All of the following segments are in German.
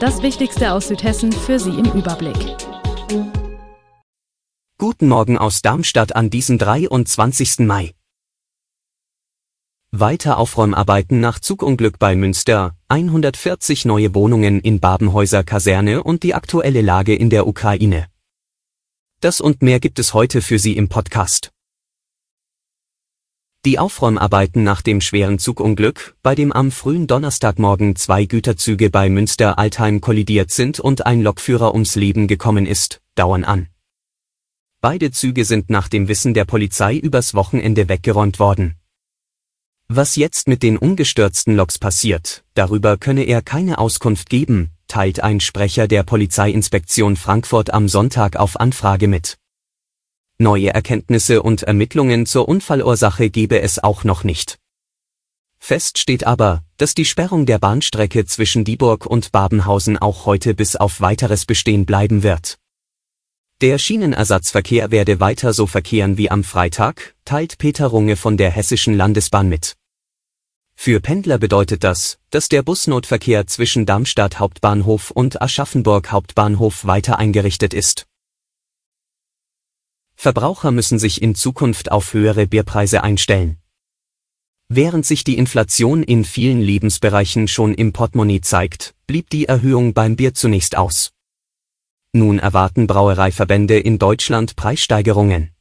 Das Wichtigste aus Südhessen für Sie im Überblick. Guten Morgen aus Darmstadt an diesem 23. Mai. Weiter Aufräumarbeiten nach Zugunglück bei Münster, 140 neue Wohnungen in Babenhäuser Kaserne und die aktuelle Lage in der Ukraine. Das und mehr gibt es heute für Sie im Podcast. Die Aufräumarbeiten nach dem schweren Zugunglück, bei dem am frühen Donnerstagmorgen zwei Güterzüge bei Münster-Altheim kollidiert sind und ein Lokführer ums Leben gekommen ist, dauern an. Beide Züge sind nach dem Wissen der Polizei übers Wochenende weggeräumt worden. Was jetzt mit den ungestürzten Loks passiert, darüber könne er keine Auskunft geben, teilt ein Sprecher der Polizeiinspektion Frankfurt am Sonntag auf Anfrage mit. Neue Erkenntnisse und Ermittlungen zur Unfallursache gebe es auch noch nicht. Fest steht aber, dass die Sperrung der Bahnstrecke zwischen Dieburg und Babenhausen auch heute bis auf weiteres bestehen bleiben wird. Der Schienenersatzverkehr werde weiter so verkehren wie am Freitag, teilt Peter Runge von der Hessischen Landesbahn mit. Für Pendler bedeutet das, dass der Busnotverkehr zwischen Darmstadt Hauptbahnhof und Aschaffenburg Hauptbahnhof weiter eingerichtet ist. Verbraucher müssen sich in Zukunft auf höhere Bierpreise einstellen. Während sich die Inflation in vielen Lebensbereichen schon im Portemonnaie zeigt, blieb die Erhöhung beim Bier zunächst aus. Nun erwarten Brauereiverbände in Deutschland Preissteigerungen.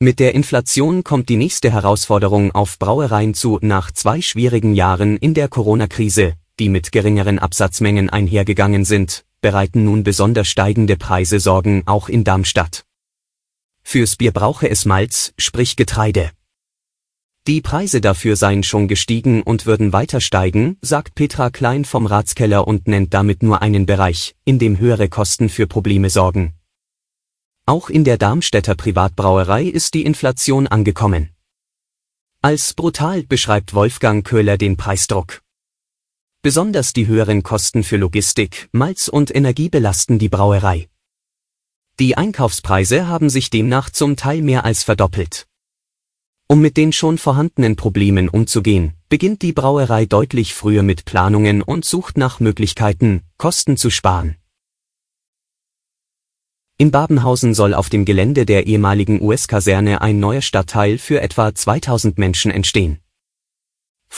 Mit der Inflation kommt die nächste Herausforderung auf Brauereien zu nach zwei schwierigen Jahren in der Corona-Krise, die mit geringeren Absatzmengen einhergegangen sind, bereiten nun besonders steigende Preise Sorgen auch in Darmstadt. Fürs Bier brauche es Malz, sprich Getreide. Die Preise dafür seien schon gestiegen und würden weiter steigen, sagt Petra Klein vom Ratskeller und nennt damit nur einen Bereich, in dem höhere Kosten für Probleme sorgen. Auch in der Darmstädter Privatbrauerei ist die Inflation angekommen. Als brutal beschreibt Wolfgang Köhler den Preisdruck. Besonders die höheren Kosten für Logistik, Malz und Energie belasten die Brauerei. Die Einkaufspreise haben sich demnach zum Teil mehr als verdoppelt. Um mit den schon vorhandenen Problemen umzugehen, beginnt die Brauerei deutlich früher mit Planungen und sucht nach Möglichkeiten, Kosten zu sparen. In Babenhausen soll auf dem Gelände der ehemaligen US-Kaserne ein neuer Stadtteil für etwa 2000 Menschen entstehen.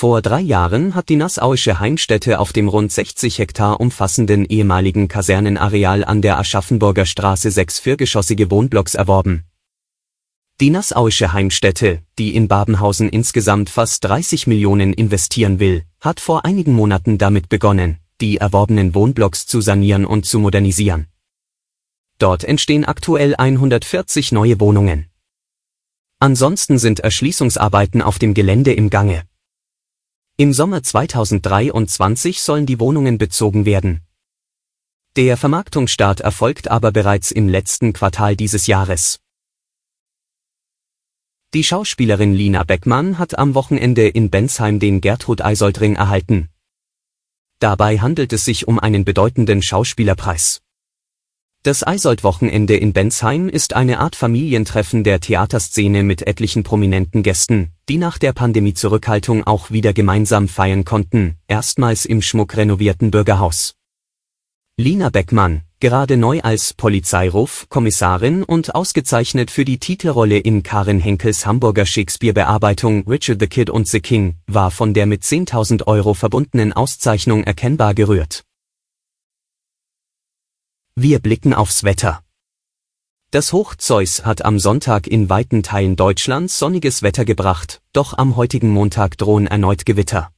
Vor drei Jahren hat die Nassauische Heimstätte auf dem rund 60 Hektar umfassenden ehemaligen Kasernenareal an der Aschaffenburger Straße sechs viergeschossige Wohnblocks erworben. Die Nassauische Heimstätte, die in Babenhausen insgesamt fast 30 Millionen investieren will, hat vor einigen Monaten damit begonnen, die erworbenen Wohnblocks zu sanieren und zu modernisieren. Dort entstehen aktuell 140 neue Wohnungen. Ansonsten sind Erschließungsarbeiten auf dem Gelände im Gange. Im Sommer 2023 sollen die Wohnungen bezogen werden. Der Vermarktungsstart erfolgt aber bereits im letzten Quartal dieses Jahres. Die Schauspielerin Lina Beckmann hat am Wochenende in Bensheim den Gertrud Eisoldring erhalten. Dabei handelt es sich um einen bedeutenden Schauspielerpreis. Das Eisold-Wochenende in Bensheim ist eine Art Familientreffen der Theaterszene mit etlichen prominenten Gästen, die nach der Pandemie-Zurückhaltung auch wieder gemeinsam feiern konnten, erstmals im schmuckrenovierten Bürgerhaus. Lina Beckmann, gerade neu als Polizeiruf, Kommissarin und ausgezeichnet für die Titelrolle in Karin Henkels Hamburger Shakespeare-Bearbeitung Richard the Kid und the King, war von der mit 10.000 Euro verbundenen Auszeichnung erkennbar gerührt. Wir blicken aufs Wetter. Das Hoch Zeus hat am Sonntag in weiten Teilen Deutschlands sonniges Wetter gebracht, doch am heutigen Montag drohen erneut Gewitter.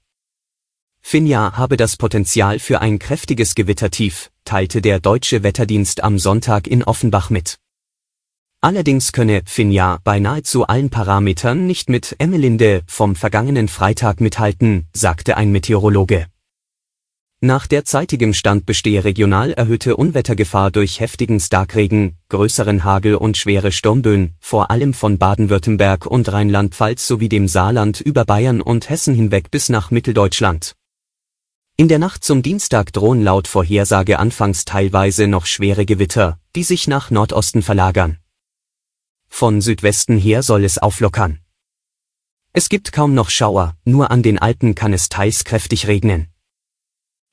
Finja habe das Potenzial für ein kräftiges Gewittertief, teilte der deutsche Wetterdienst am Sonntag in Offenbach mit. Allerdings könne Finja bei nahezu allen Parametern nicht mit Emmelinde vom vergangenen Freitag mithalten, sagte ein Meteorologe. Nach derzeitigem Stand bestehe regional erhöhte Unwettergefahr durch heftigen Starkregen, größeren Hagel und schwere Sturmböen, vor allem von Baden-Württemberg und Rheinland-Pfalz sowie dem Saarland über Bayern und Hessen hinweg bis nach Mitteldeutschland. In der Nacht zum Dienstag drohen laut Vorhersage anfangs teilweise noch schwere Gewitter, die sich nach Nordosten verlagern. Von Südwesten her soll es auflockern. Es gibt kaum noch Schauer, nur an den Alpen kann es teils kräftig regnen.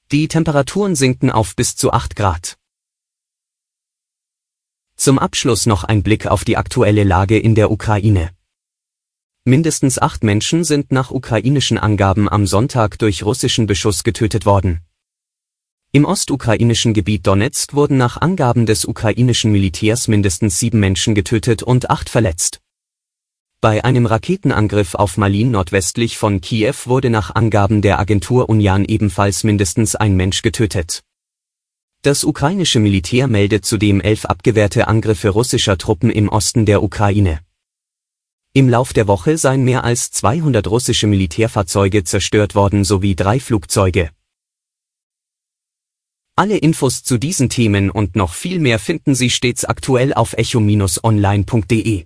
Die Temperaturen sinken auf bis zu 8 Grad. Zum Abschluss noch ein Blick auf die aktuelle Lage in der Ukraine. Mindestens acht Menschen sind nach ukrainischen Angaben am Sonntag durch russischen Beschuss getötet worden. Im ostukrainischen Gebiet Donetsk wurden nach Angaben des ukrainischen Militärs mindestens sieben Menschen getötet und acht verletzt. Bei einem Raketenangriff auf Malin nordwestlich von Kiew wurde nach Angaben der Agentur Unian ebenfalls mindestens ein Mensch getötet. Das ukrainische Militär meldet zudem elf abgewehrte Angriffe russischer Truppen im Osten der Ukraine. Im Lauf der Woche seien mehr als 200 russische Militärfahrzeuge zerstört worden sowie drei Flugzeuge. Alle Infos zu diesen Themen und noch viel mehr finden Sie stets aktuell auf echo-online.de.